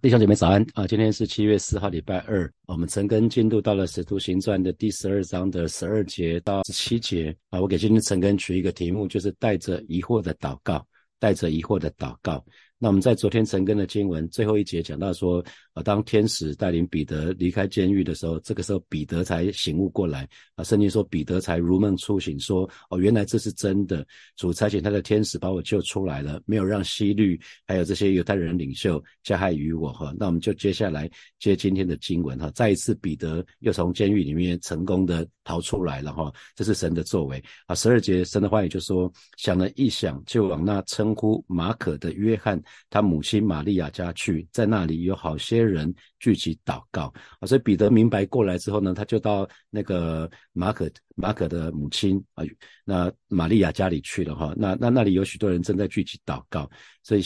弟兄姐妹早安啊！今天是七月四号，礼拜二。我们陈根进度到了《使徒行传》的第十二章的十二节到十七节啊。我给今天陈根取一个题目，就是带着疑惑的祷告，带着疑惑的祷告。那我们在昨天陈根的经文最后一节讲到说，啊，当天使带领彼得离开监狱的时候，这个时候彼得才醒悟过来啊。圣经说彼得才如梦初醒，说哦，原来这是真的，主差遣他的天使把我救出来了，没有让希律还有这些犹太人领袖加害于我哈。那我们就接下来接今天的经文哈，再一次彼得又从监狱里面成功的逃出来了哈，这是神的作为啊。十二节神的话语就说，想了一想，就往那称呼马可的约翰。他母亲玛利亚家去，在那里有好些人聚集祷告啊，所以彼得明白过来之后呢，他就到那个马可马可的母亲啊，那玛利亚家里去了哈，那那那里有许多人正在聚集祷告，所以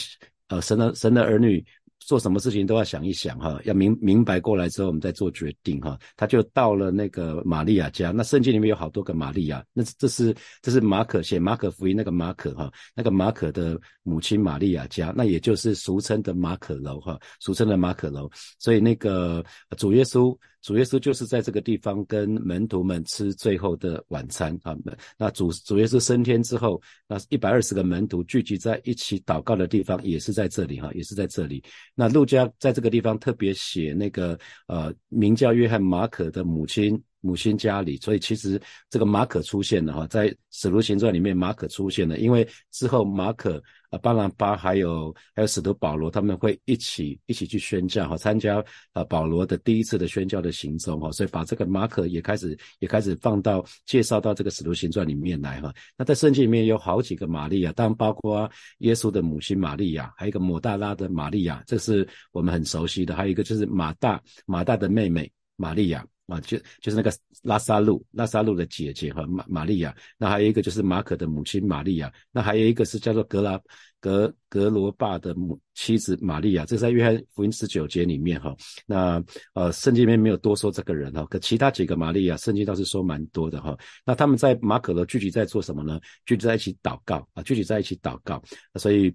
呃，神的神的儿女。做什么事情都要想一想哈，要明明白过来之后，我们再做决定哈。他就到了那个玛利亚家，那圣经里面有好多个玛利亚，那这是这是马可写马可福音那个马可哈，那个马可的母亲玛利亚家，那也就是俗称的马可楼哈，俗称的马可楼。所以那个主耶稣。主耶稣就是在这个地方跟门徒们吃最后的晚餐啊。那主主耶稣升天之后，那一百二十个门徒聚集在一起祷告的地方也是在这里哈，也是在这里。那路加在这个地方特别写那个呃，名叫约翰马可的母亲。母亲家里，所以其实这个马可出现了哈，在使徒行传里面马可出现了，因为之后马可啊巴拿巴还有还有使徒保罗他们会一起一起去宣教哈，参加啊保罗的第一次的宣教的行踪哈，所以把这个马可也开始也开始放到介绍到这个使徒行传里面来哈。那在圣经里面有好几个玛利亚，当然包括耶稣的母亲玛利亚，还有一个抹大拉的玛利亚，这是我们很熟悉的，还有一个就是马大马大的妹妹玛利亚。啊，就就是那个拉萨路，拉萨路的姐姐和玛玛利亚，那还有一个就是马可的母亲玛利亚，那还有一个是叫做格拉格格罗巴的母妻子玛利亚，这是在约翰福音十九节里面哈。那呃，圣经里面没有多说这个人哈，可其他几个玛利亚，圣经倒是说蛮多的哈。那他们在马可的聚集在做什么呢？聚集在一起祷告啊，聚集在一起祷告。所以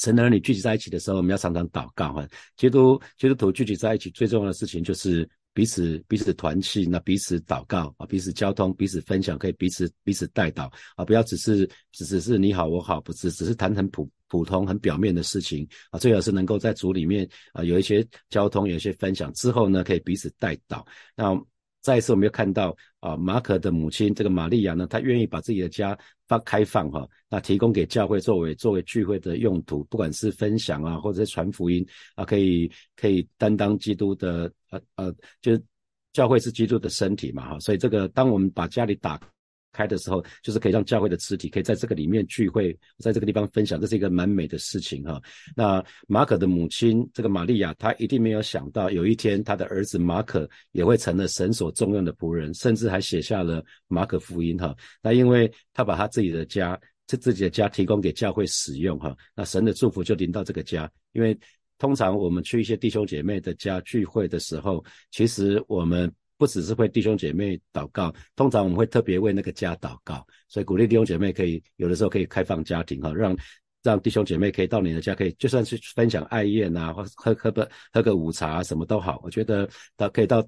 神的儿女聚集在一起的时候，我们要常常祷告哈。基督基督徒聚集在一起最重要的事情就是。彼此彼此团契，那彼此祷告啊，彼此交通，彼此分享，可以彼此彼此带祷啊，不要只是只只是你好我好，不是只是谈很普普通很表面的事情啊，最好是能够在组里面啊有一些交通，有一些分享之后呢，可以彼此带祷。那再一次我们又看到啊，马可的母亲这个玛利亚呢，她愿意把自己的家发开放哈，那提供给教会作为作为聚会的用途，不管是分享啊，或者是传福音啊，可以可以担当基督的。呃呃，就是教会是基督的身体嘛，哈，所以这个当我们把家里打开的时候，就是可以让教会的肢体可以在这个里面聚会，在这个地方分享，这是一个蛮美的事情哈。那马可的母亲这个玛利亚，她一定没有想到有一天她的儿子马可也会成了神所重用的仆人，甚至还写下了马可福音哈。那因为他把他自己的家，这自己的家提供给教会使用哈，那神的祝福就临到这个家，因为。通常我们去一些弟兄姐妹的家聚会的时候，其实我们不只是为弟兄姐妹祷告，通常我们会特别为那个家祷告。所以鼓励弟兄姐妹可以有的时候可以开放家庭哈，让让弟兄姐妹可以到你的家，可以就算是分享爱宴啊，或喝喝个喝个午茶什么都好。我觉得到可以到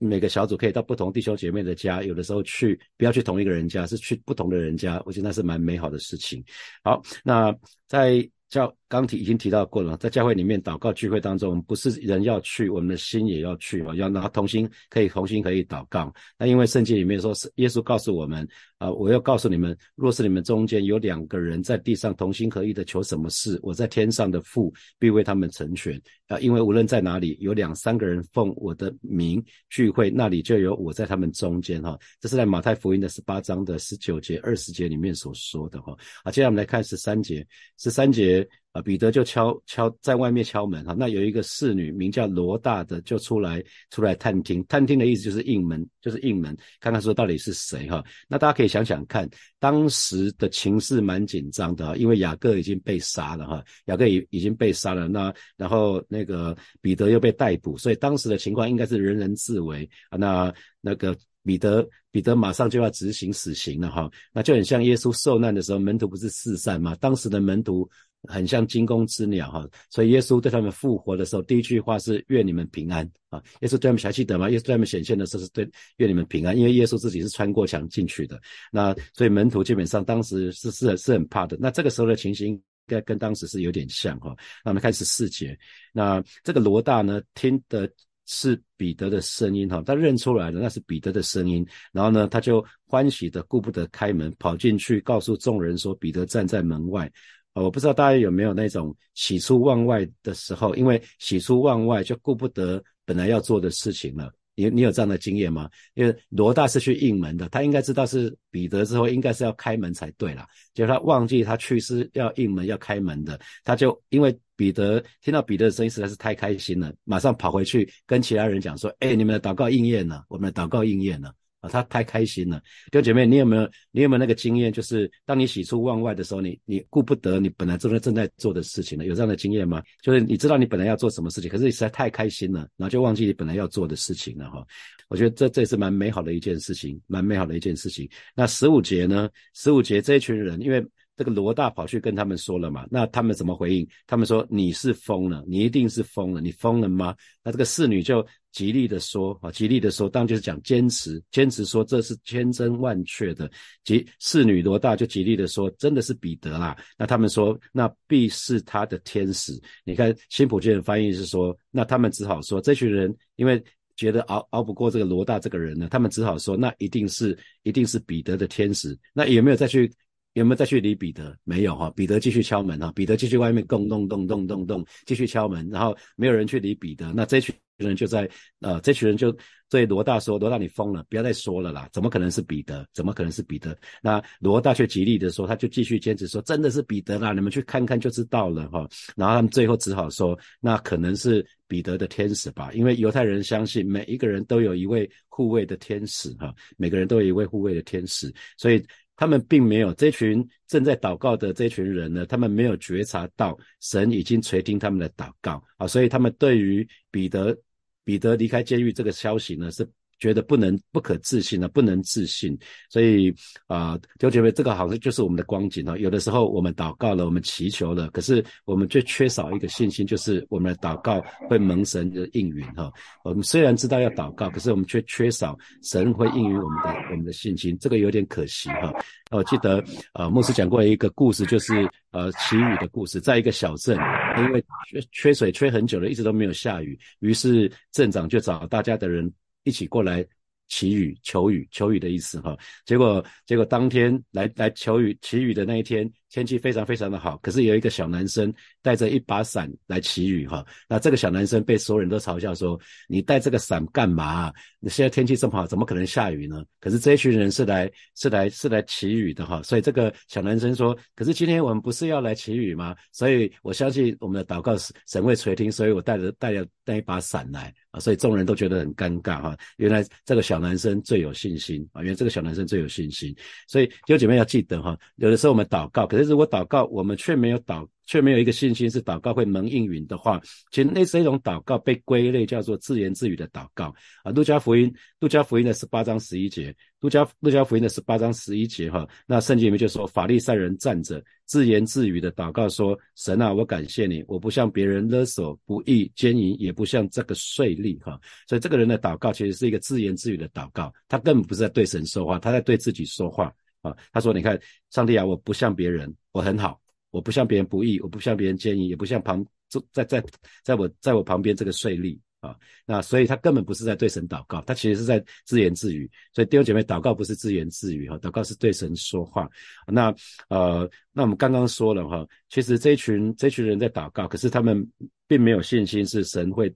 每个小组可以到不同弟兄姐妹的家，有的时候去不要去同一个人家，是去不同的人家，我觉得那是蛮美好的事情。好，那在。叫刚提已经提到过了，在教会里面祷告聚会当中，不是人要去，我们的心也要去啊，要拿同心可以同心可以祷告。那因为圣经里面说，是耶稣告诉我们啊，我要告诉你们，若是你们中间有两个人在地上同心合意的求什么事，我在天上的父必为他们成全啊。因为无论在哪里有两三个人奉我的名聚会，那里就有我在他们中间哈。这是在马太福音的十八章的十九节、二十节里面所说的哈。啊，接下来我们来看十三节，十三节。啊，彼得就敲敲在外面敲门哈，那有一个侍女名叫罗大的就出来出来探听，探听的意思就是应门，就是应门，看看说到底是谁哈。那大家可以想想看，当时的情势蛮紧张的，因为雅各已经被杀了哈，雅各已已经被杀了，那然后那个彼得又被逮捕，所以当时的情况应该是人人自危啊。那那个彼得彼得马上就要执行死刑了哈，那就很像耶稣受难的时候，门徒不是四散吗？当时的门徒。很像惊弓之鸟哈。所以耶稣对他们复活的时候，第一句话是愿你们平安啊。耶稣对他们还记得吗？耶稣对他们显现的时候是对愿你们平安，因为耶稣自己是穿过墙进去的。那所以门徒基本上当时是是是很怕的。那这个时候的情形应该跟当时是有点像哈。那我们开始四节，那这个罗大呢听的。是彼得的声音哈，他认出来了，那是彼得的声音。然后呢，他就欢喜的顾不得开门，跑进去告诉众人说：“彼得站在门外。”啊，我不知道大家有没有那种喜出望外的时候，因为喜出望外就顾不得本来要做的事情了。你你有这样的经验吗？因为罗大是去应门的，他应该知道是彼得之后，应该是要开门才对了。结果他忘记他去是要应门要开门的，他就因为彼得听到彼得的声音实在是太开心了，马上跑回去跟其他人讲说：“哎，你们的祷告应验了，我们的祷告应验了。”他太开心了，弟兄姐妹，你有没有你有没有那个经验？就是当你喜出望外的时候，你你顾不得你本来正在正在做的事情了，有这样的经验吗？就是你知道你本来要做什么事情，可是你实在太开心了，然后就忘记你本来要做的事情了哈。我觉得这这也是蛮美好的一件事情，蛮美好的一件事情。那十五节呢？十五节这一群人，因为。这个罗大跑去跟他们说了嘛？那他们怎么回应？他们说你是疯了，你一定是疯了，你疯了吗？那这个侍女就极力的说啊，极力的说，当然就是讲坚持，坚持说这是千真万确的。即侍女罗大就极力的说，真的是彼得啦。那他们说，那必是他的天使。你看新普卷的翻译是说，那他们只好说，这群人因为觉得熬熬不过这个罗大这个人呢，他们只好说，那一定是一定是彼得的天使。那有没有再去？有没有再去理彼得？没有哈，彼得继续敲门哈，彼得继续外面咚咚咚咚咚咚继续敲门，然后没有人去理彼得。那这群人就在呃，这群人就对罗大说：“罗大，你疯了，不要再说了啦，怎么可能是彼得？怎么可能是彼得？”那罗大却极力的说，他就继续坚持说：“真的是彼得啦，你们去看看就知道了哈。”然后他们最后只好说：“那可能是彼得的天使吧，因为犹太人相信每一个人都有一位护卫的天使哈，每个人都有一位护卫的天使，所以。”他们并没有这群正在祷告的这群人呢，他们没有觉察到神已经垂听他们的祷告啊，所以他们对于彼得彼得离开监狱这个消息呢是。觉得不能不可置信啊，不能置信，所以啊，就觉得这个好像就是我们的光景啊。有的时候我们祷告了，我们祈求了，可是我们却缺少一个信心，就是我们的祷告会蒙神的应允哈。我们虽然知道要祷告，可是我们却缺少神会应允我们的我们的信心，这个有点可惜哈。我记得呃，牧师讲过一个故事，就是呃祈雨的故事，在一个小镇，因为缺缺水缺很久了，一直都没有下雨，于是镇长就找大家的人。一起过来祈雨、求雨、求雨的意思哈。结果，结果当天来来求雨、祈雨的那一天。天气非常非常的好，可是有一个小男生带着一把伞来祈雨哈。那这个小男生被所有人都嘲笑说：“你带这个伞干嘛？你现在天气这么好，怎么可能下雨呢？”可是这一群人是来是来是来祈雨的哈。所以这个小男生说：“可是今天我们不是要来祈雨吗？”所以我相信我们的祷告是神会垂听，所以我带着带着带一把伞来啊。所以众人都觉得很尴尬哈。原来这个小男生最有信心啊！原来这个小男生最有信心。所以弟兄姐妹要记得哈，有的时候我们祷告，可是。如果祷告，我们却没有祷，却没有一个信心是祷告会蒙应允的话，其实那是一种祷告被归类叫做自言自语的祷告啊。路加福音，路加福音的十八章十一节，路加路加福音的十八章十一节哈，那圣经里面就说法利赛人站着自言自语的祷告说：神啊，我感谢你，我不像别人勒索、不义、奸淫，也不像这个税吏哈。所以这个人的祷告其实是一个自言自语的祷告，他根本不是在对神说话，他在对自己说话。啊，他说：“你看，上帝啊，我不像别人，我很好，我不像别人不义，我不像别人奸淫，也不像旁在在在我在我旁边这个税吏啊。那所以他根本不是在对神祷告，他其实是在自言自语。所以弟兄姐妹，祷告不是自言自语哈，祷告是对神说话。那呃，那我们刚刚说了哈，其实这群这群人在祷告，可是他们并没有信心是神会。”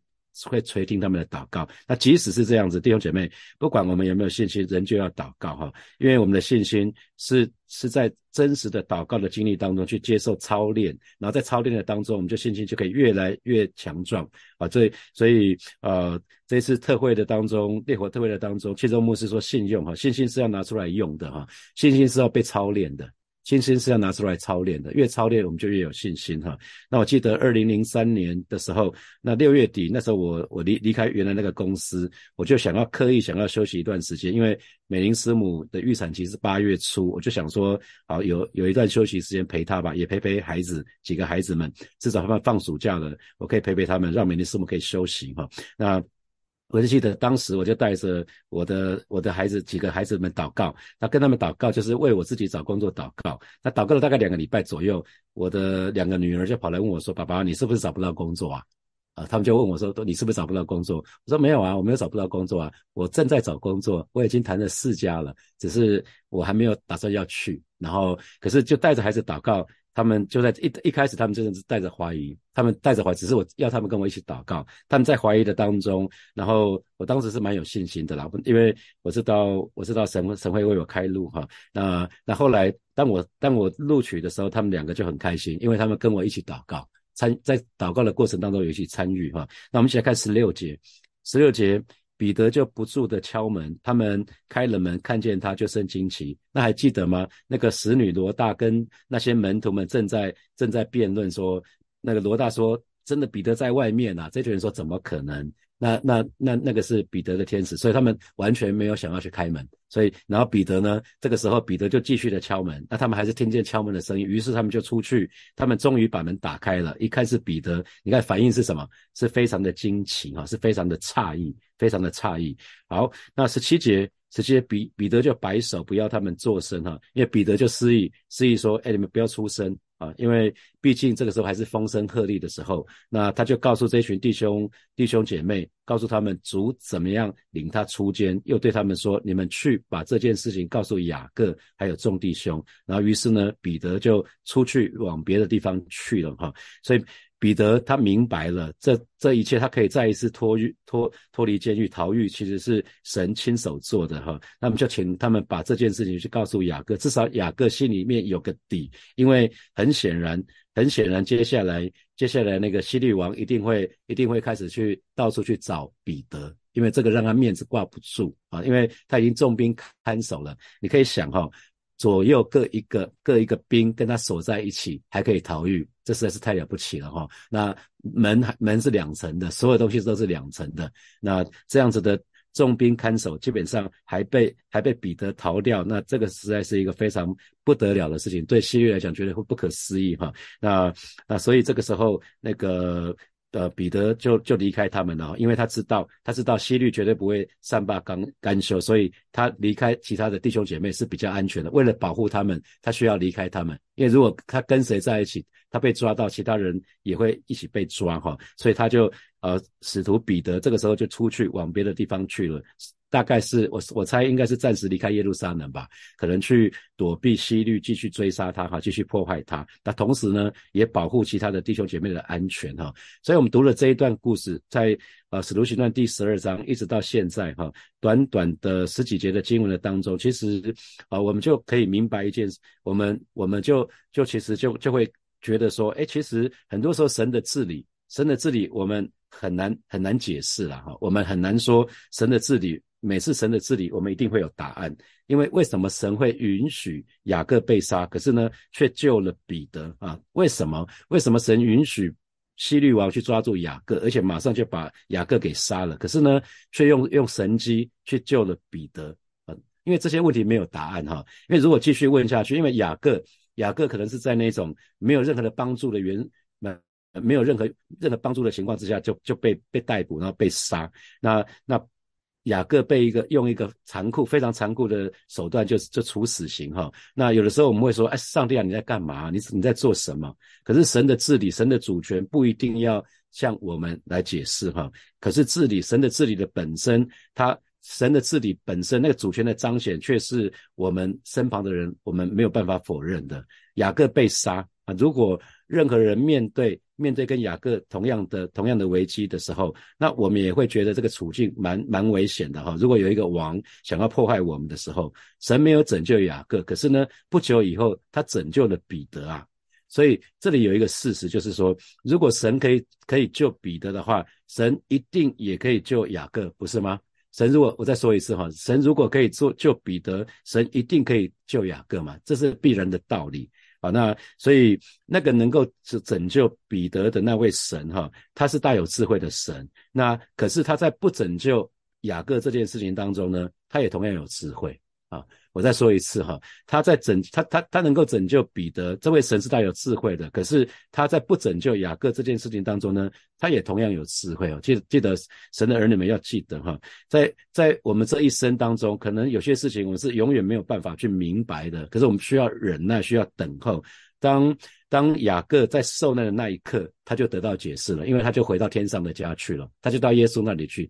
会垂听他们的祷告。那即使是这样子，弟兄姐妹，不管我们有没有信心，人就要祷告哈，因为我们的信心是是在真实的祷告的经历当中去接受操练，然后在操练的当中，我们就信心就可以越来越强壮啊。所以，所以呃，这次特会的当中，烈火特会的当中，其中牧师说，信用哈，信心是要拿出来用的哈，信心是要被操练的。信心是要拿出来操练的，越操练我们就越有信心哈。那我记得二零零三年的时候，那六月底那时候我我离离开原来那个公司，我就想要刻意想要休息一段时间，因为美玲师母的预产期是八月初，我就想说，好有有一段休息时间陪她吧，也陪陪孩子几个孩子们，至少他们放暑假了，我可以陪陪他们，让美玲师母可以休息哈。那。我就记得当时，我就带着我的我的孩子几个孩子们祷告，那跟他们祷告就是为我自己找工作祷告。那祷告了大概两个礼拜左右，我的两个女儿就跑来问我说：“爸爸，你是不是找不到工作啊？”啊，他们就问我说：“你是不是找不到工作？”我说：“没有啊，我没有找不到工作啊，我正在找工作，我已经谈了四家了，只是我还没有打算要去。然后，可是就带着孩子祷告。”他们就在一一开始，他们真的是带着怀疑，他们带着怀疑，只是我要他们跟我一起祷告。他们在怀疑的当中，然后我当时是蛮有信心的啦，因为我知道我知道神神会为我开路哈。那那后来当我当我录取的时候，他们两个就很开心，因为他们跟我一起祷告，参在祷告的过程当中有一起参与哈。那我们一起来看十六节，十六节。彼得就不住的敲门，他们开了门，看见他就生惊奇。那还记得吗？那个使女罗大跟那些门徒们正在正在辩论说，那个罗大说：“真的，彼得在外面啊！”这群人说：“怎么可能？”那那那那个是彼得的天使，所以他们完全没有想要去开门。所以，然后彼得呢，这个时候彼得就继续的敲门。那他们还是听见敲门的声音，于是他们就出去。他们终于把门打开了，一看是彼得，你看反应是什么？是非常的惊奇哈，是非常的诧异，非常的诧异。好，那十七节。直接彼彼得就摆手不要他们作声哈，因为彼得就示意示意说，哎，你们不要出声啊，因为毕竟这个时候还是风声鹤唳的时候。那他就告诉这群弟兄弟兄姐妹，告诉他们主怎么样领他出监，又对他们说，你们去把这件事情告诉雅各还有众弟兄。然后于是呢，彼得就出去往别的地方去了哈，所以。彼得他明白了，这这一切他可以再一次脱狱脱脱离监狱逃狱，其实是神亲手做的哈。那么就请他们把这件事情去告诉雅各，至少雅各心里面有个底，因为很显然，很显然，接下来接下来那个希律王一定会一定会开始去到处去找彼得，因为这个让他面子挂不住啊，因为他已经重兵看守了。你可以想哈。左右各一个各一个兵跟他守在一起，还可以逃狱，这实在是太了不起了哈。那门门是两层的，所有东西都是两层的。那这样子的重兵看守，基本上还被还被彼得逃掉，那这个实在是一个非常不得了的事情，对西域来讲绝对会不可思议哈。那那所以这个时候那个。呃，彼得就就离开他们了，因为他知道，他知道希律绝对不会善罢甘甘休，所以他离开其他的弟兄姐妹是比较安全的。为了保护他们，他需要离开他们，因为如果他跟谁在一起，他被抓到，其他人也会一起被抓哈，所以他就呃，使徒彼得这个时候就出去往别的地方去了。大概是我我猜应该是暂时离开耶路撒冷吧，可能去躲避希律继续追杀他哈，继续破坏他。那同时呢，也保护其他的弟兄姐妹的安全哈。所以我们读了这一段故事，在呃使徒行传第十二章一直到现在哈，短短的十几节的经文的当中，其实啊我们就可以明白一件事，我们我们就就其实就就会觉得说，哎，其实很多时候神的治理，神的治理我们很难很难解释了哈，我们很难说神的治理。每次神的治理，我们一定会有答案。因为为什么神会允许雅各被杀，可是呢，却救了彼得啊？为什么？为什么神允许希律王去抓住雅各，而且马上就把雅各给杀了？可是呢，却用用神机去救了彼得啊？因为这些问题没有答案哈。因为如果继续问下去，因为雅各雅各可能是在那种没有任何的帮助的原没有任何任何帮助的情况之下，就就被被逮捕，然后被杀。那那。雅各被一个用一个残酷、非常残酷的手段，就就处死刑哈。那有的时候我们会说，哎，上帝啊，你在干嘛？你你在做什么？可是神的治理、神的主权不一定要向我们来解释哈。可是治理神的治理的本身，他神的治理本身那个主权的彰显，却是我们身旁的人我们没有办法否认的。雅各被杀啊，如果任何人面对。面对跟雅各同样的同样的危机的时候，那我们也会觉得这个处境蛮蛮危险的哈。如果有一个王想要破坏我们的时候，神没有拯救雅各，可是呢，不久以后他拯救了彼得啊。所以这里有一个事实，就是说，如果神可以可以救彼得的话，神一定也可以救雅各，不是吗？神如果我再说一次哈，神如果可以做救彼得，神一定可以救雅各嘛，这是必然的道理啊。那所以那个能够拯拯救彼得的那位神哈，他是大有智慧的神。那可是他在不拯救雅各这件事情当中呢，他也同样有智慧啊。我再说一次哈，他在拯他他他能够拯救彼得，这位神是带有智慧的。可是他在不拯救雅各这件事情当中呢，他也同样有智慧哦。记记得神的儿女们要记得哈，在在我们这一生当中，可能有些事情我们是永远没有办法去明白的。可是我们需要忍耐，需要等候。当当雅各在受难的那一刻，他就得到解释了，因为他就回到天上的家去了，他就到耶稣那里去。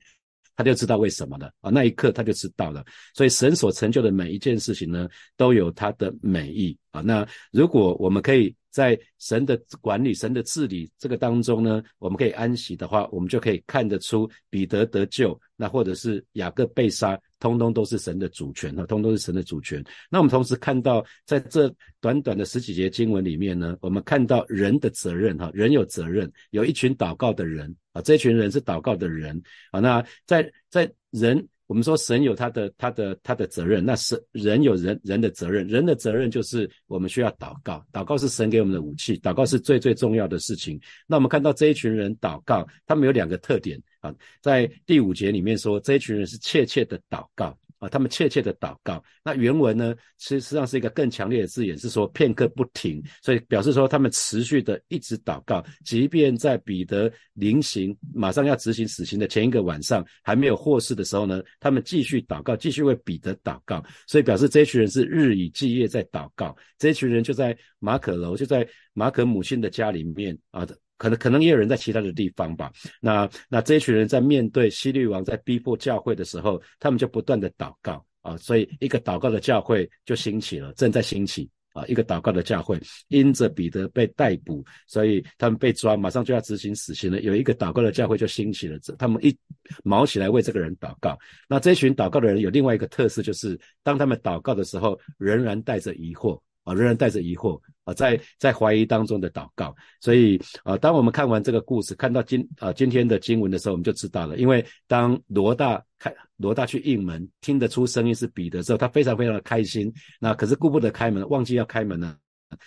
他就知道为什么了啊！那一刻他就知道了。所以神所成就的每一件事情呢，都有他的美意啊。那如果我们可以在神的管理、神的治理这个当中呢，我们可以安息的话，我们就可以看得出彼得得救，那或者是雅各被杀，通通都是神的主权哈，通通是神的主权。那我们同时看到，在这短短的十几节经文里面呢，我们看到人的责任哈，人有责任，有一群祷告的人。啊，这群人是祷告的人啊。那在在人，我们说神有他的他的他的责任，那神人有人人的责任。人的责任就是我们需要祷告，祷告是神给我们的武器，祷告是最最重要的事情。那我们看到这一群人祷告，他们有两个特点啊，在第五节里面说，这一群人是切切的祷告。啊，他们切切的祷告。那原文呢，其实实际上是一个更强烈的字眼，是说片刻不停，所以表示说他们持续的一直祷告，即便在彼得临刑、马上要执行死刑的前一个晚上还没有获释的时候呢，他们继续祷告，继续为彼得祷告。所以表示这群人是日以继夜在祷告。这群人就在马可楼，就在马可母亲的家里面啊的。可能可能也有人在其他的地方吧。那那这一群人在面对希律王在逼迫教会的时候，他们就不断的祷告啊，所以一个祷告的教会就兴起了，正在兴起啊。一个祷告的教会，因着彼得被逮捕，所以他们被抓，马上就要执行死刑了。有一个祷告的教会就兴起了，这他们一毛起来为这个人祷告。那这群祷告的人有另外一个特色，就是当他们祷告的时候，仍然带着疑惑。仍然带着疑惑啊，在在怀疑当中的祷告，所以啊，当我们看完这个故事，看到今啊今天的经文的时候，我们就知道了。因为当罗大开罗大去应门，听得出声音是彼得之后，他非常非常的开心。那可是顾不得开门，忘记要开门了，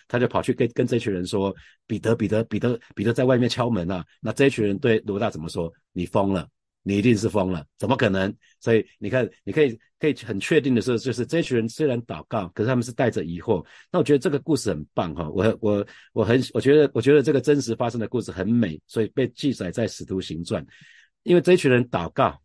他就跑去跟跟这群人说：“彼得，彼得，彼得，彼得在外面敲门啊！”那这群人对罗大怎么说？你疯了。你一定是疯了，怎么可能？所以你看，你可以可以很确定的说，就是这群人虽然祷告，可是他们是带着疑惑。那我觉得这个故事很棒哈，我我我很我觉得我觉得这个真实发生的故事很美，所以被记载在使徒行传。因为这群人祷告，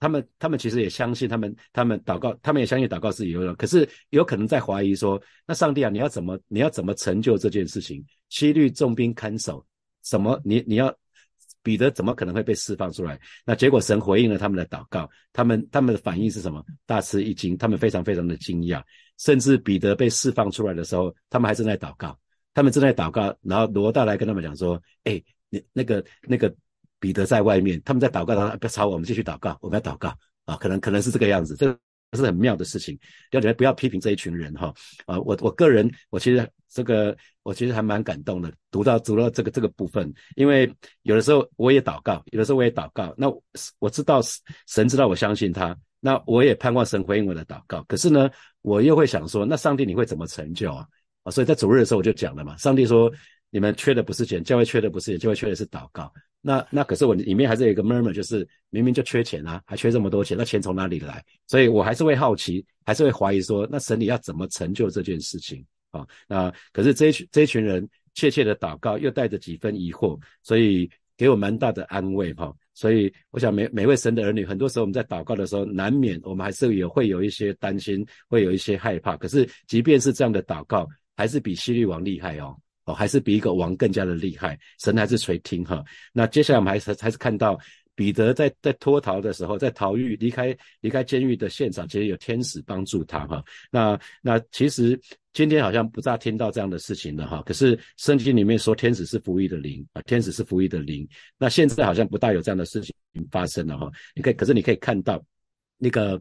他们他们其实也相信他们他们祷告，他们也相信祷告是有用，可是有可能在怀疑说，那上帝啊，你要怎么你要怎么成就这件事情？七律重兵看守，什么你你要？彼得怎么可能会被释放出来？那结果神回应了他们的祷告，他们他们的反应是什么？大吃一惊，他们非常非常的惊讶。甚至彼得被释放出来的时候，他们还正在祷告，他们正在祷告。然后罗大来跟他们讲说：“哎，那那个那个彼得在外面，他们在祷告，他不要吵我们，继续祷告，我们要祷告啊。”可能可能是这个样子，这个是很妙的事情。要你们不要批评这一群人哈啊！我我个人我其实。这个我其实还蛮感动的，读到读到这个这个部分，因为有的时候我也祷告，有的时候我也祷告。那我知道神知道我相信他，那我也盼望神回应我的祷告。可是呢，我又会想说，那上帝你会怎么成就啊？啊，所以在主日的时候我就讲了嘛，上帝说你们缺的不是钱，教会缺的不是钱，教会缺的是祷告。那那可是我里面还是有一个 murmur，就是明明就缺钱啊，还缺这么多钱，那钱从哪里来？所以我还是会好奇，还是会怀疑说，那神你要怎么成就这件事情？啊，那可是这一群这一群人切切的祷告，又带着几分疑惑，所以给我蛮大的安慰哈。所以我想每每位神的儿女，很多时候我们在祷告的时候，难免我们还是也会有一些担心，会有一些害怕。可是即便是这样的祷告，还是比希律王厉害哦，哦，还是比一个王更加的厉害，神还是垂听哈。那接下来我们还是还是看到。彼得在在脱逃的时候，在逃狱离开离开监狱的现场，其实有天使帮助他哈。那那其实今天好像不大听到这样的事情了哈。可是圣经里面说天使是服役的灵啊，天使是服役的灵。那现在好像不大有这样的事情发生了哈。你可以，可是你可以看到那个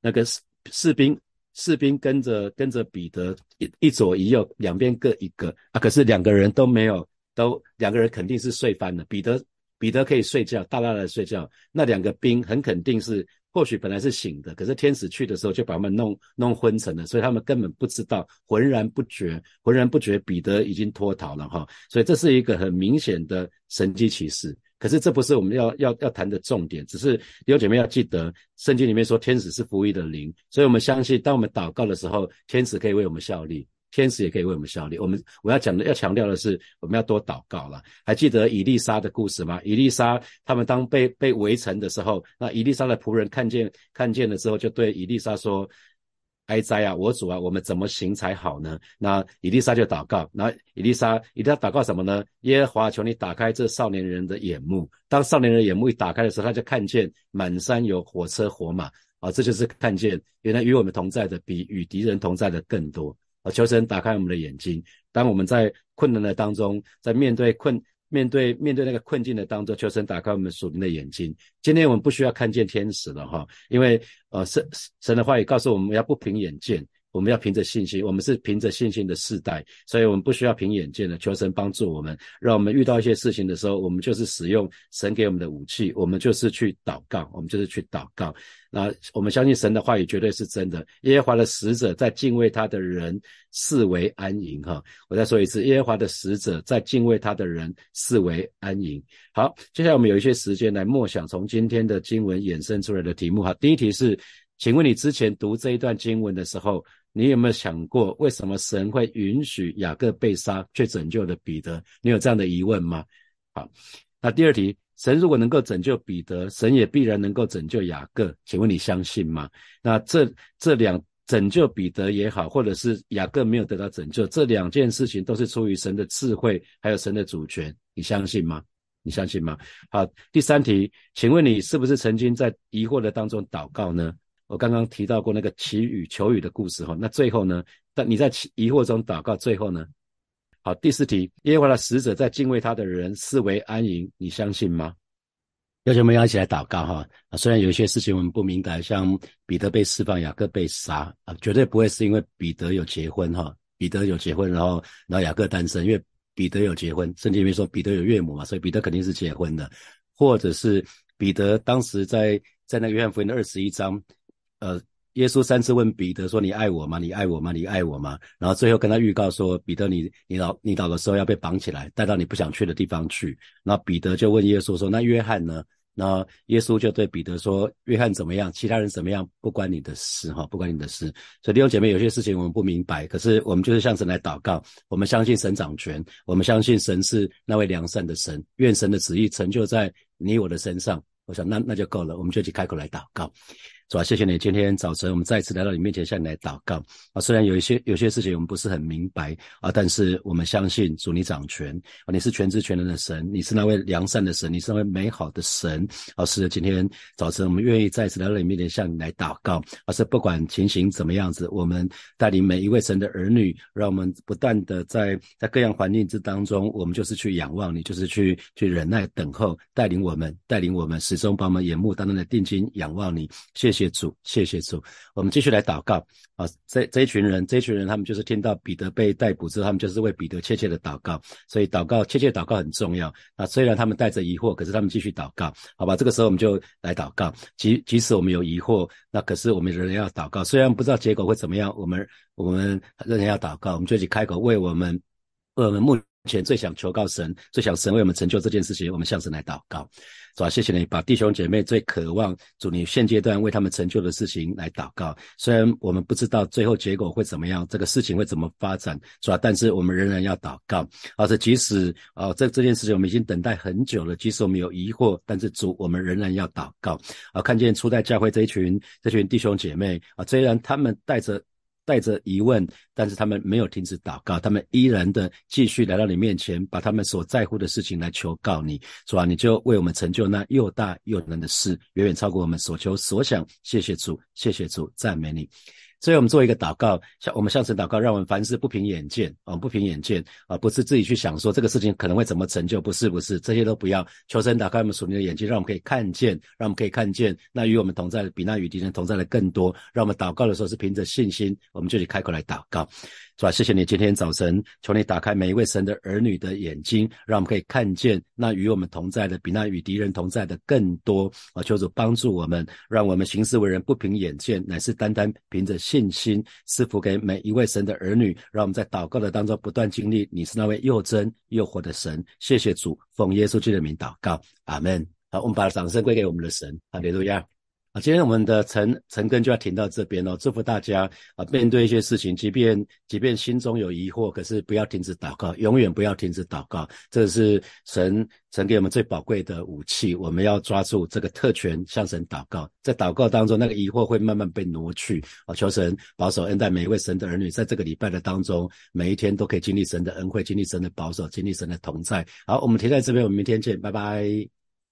那个士士兵士兵跟着跟着彼得一一左一右，两边各一个啊。可是两个人都没有，都两个人肯定是睡翻了。彼得。彼得可以睡觉，大大的睡觉。那两个兵很肯定是或许本来是醒的，可是天使去的时候就把他们弄弄昏沉了，所以他们根本不知道，浑然不觉，浑然不觉彼得已经脱逃了哈。所以这是一个很明显的神迹启示。可是这不是我们要要要谈的重点，只是弟兄姐妹要记得，圣经里面说天使是服役的灵，所以我们相信，当我们祷告的时候，天使可以为我们效力。天使也可以为我们效力。我们我要讲的、要强调的是，我们要多祷告了。还记得以丽莎的故事吗？以丽莎他们当被被围城的时候，那以丽莎的仆人看见看见了之后，就对以丽莎说：“哀哉啊，我主啊，我们怎么行才好呢？”那以丽莎就祷告。那以丽莎一定要祷告什么呢？耶和华，求你打开这少年人的眼目。当少年人眼目一打开的时候，他就看见满山有火车火马啊，这就是看见原来与我们同在的比与敌人同在的更多。啊！求神打开我们的眼睛。当我们在困难的当中，在面对困、面对面对那个困境的当中，求神打开我们属灵的眼睛。今天我们不需要看见天使了哈，因为呃神神的话也告诉我们要不凭眼见。我们要凭着信心，我们是凭着信心的世代，所以我们不需要凭眼见的。求神帮助我们，让我们遇到一些事情的时候，我们就是使用神给我们的武器，我们就是去祷告，我们就是去祷告。那我们相信神的话语绝对是真的。耶和华的使者在敬畏他的人视为安营。哈，我再说一次，耶和华的使者在敬畏他的人视为安营。好，接下来我们有一些时间来默想从今天的经文衍生出来的题目。哈，第一题是，请问你之前读这一段经文的时候。你有没有想过，为什么神会允许雅各被杀，却拯救了彼得？你有这样的疑问吗？好，那第二题，神如果能够拯救彼得，神也必然能够拯救雅各，请问你相信吗？那这这两拯救彼得也好，或者是雅各没有得到拯救，这两件事情都是出于神的智慧，还有神的主权，你相信吗？你相信吗？好，第三题，请问你是不是曾经在疑惑的当中祷告呢？我刚刚提到过那个祈雨求雨的故事哈，那最后呢？但你在疑惑中祷告，最后呢？好，第四题，耶和华的使者在敬畏他的人视为安营，你相信吗？要求我们要一起来祷告哈。啊，虽然有一些事情我们不明白，像彼得被释放，雅各被杀啊，绝对不会是因为彼得有结婚哈，彼得有结婚，然后然后雅各单身，因为彼得有结婚，圣经里面说彼得有岳母嘛，所以彼得肯定是结婚的，或者是彼得当时在在那个约翰福音的二十一章。呃，耶稣三次问彼得说：“你爱我吗？你爱我吗？你爱我吗？”然后最后跟他预告说：“彼得，你你老你老的时候要被绑起来，带到你不想去的地方去。”然后彼得就问耶稣说：“那约翰呢？”然后耶稣就对彼得说：“约翰怎么样？其他人怎么样？不关你的事，哈，不关你的事。”所以弟兄姐妹，有些事情我们不明白，可是我们就是向神来祷告，我们相信神掌权，我们相信神是那位良善的神，愿神的旨意成就在你我的身上。我想那那就够了，我们就去开口来祷告。主啊，谢谢你！今天早晨我们再次来到你面前，向你来祷告啊。虽然有一些有些事情我们不是很明白啊，但是我们相信主你掌权啊，你是全知全能的神，你是那位良善的神，你是那位美好的神啊。是的，今天早晨我们愿意再次来到你面前，向你来祷告啊。是不管情形怎么样子，我们带领每一位神的儿女，让我们不断的在在各样环境之当中，我们就是去仰望你，就是去去忍耐等候，带领我们，带领我们始终把我们眼目当中的定睛仰望你。谢谢。谢主，谢谢主。我们继续来祷告啊！这这一群人，这一群人，他们就是听到彼得被逮捕之后，他们就是为彼得切切的祷告。所以祷告，切切祷告很重要。那虽然他们带着疑惑，可是他们继续祷告，好吧？这个时候我们就来祷告。即即使我们有疑惑，那可是我们仍然要祷告。虽然不知道结果会怎么样，我们我们仍然要祷告。我们就去开口为我们，为我们目前最想求告神，最想神为我们成就这件事情，我们向神来祷告。主啊，谢谢你把弟兄姐妹最渴望主你现阶段为他们成就的事情来祷告。虽然我们不知道最后结果会怎么样，这个事情会怎么发展，是吧？但是我们仍然要祷告。而且即使啊，这这件事情我们已经等待很久了，即使我们有疑惑，但是主，我们仍然要祷告。啊，看见初代教会这一群这群弟兄姐妹啊，虽然他们带着。带着疑问，但是他们没有停止祷告，他们依然的继续来到你面前，把他们所在乎的事情来求告你，是吧？你就为我们成就那又大又难的事，远远超过我们所求所想。谢谢主，谢谢主，赞美你。所以我们做一个祷告，向我们向神祷告，让我们凡事不凭眼见，啊，不凭眼见，啊，不是自己去想说这个事情可能会怎么成就，不是，不是，这些都不要。求神打开我们属灵的眼睛，让我们可以看见，让我们可以看见那与我们同在的比那与敌人同在的更多。让我们祷告的时候是凭着信心，我们就去开口来祷告。是吧？谢谢你今天早晨，求你打开每一位神的儿女的眼睛，让我们可以看见那与我们同在的，比那与敌人同在的更多啊！求主帮助我们，让我们行事为人不凭眼见，乃是单单凭着信心，赐福给每一位神的儿女。让我们在祷告的当中不断经历，你是那位又真又活的神。谢谢主，奉耶稣基督的名祷告，阿门。好，我们把掌声归给我们的神，哈利路亚。啊，今天我们的陈陈根就要停到这边哦。祝福大家啊，面对一些事情，即便即便心中有疑惑，可是不要停止祷告，永远不要停止祷告。这是神神给我们最宝贵的武器，我们要抓住这个特权，向神祷告。在祷告当中，那个疑惑会慢慢被挪去啊。求神保守恩待每一位神的儿女，在这个礼拜的当中，每一天都可以经历神的恩惠，经历神的保守，经历神的同在。好，我们停在这边，我们明天见，拜拜。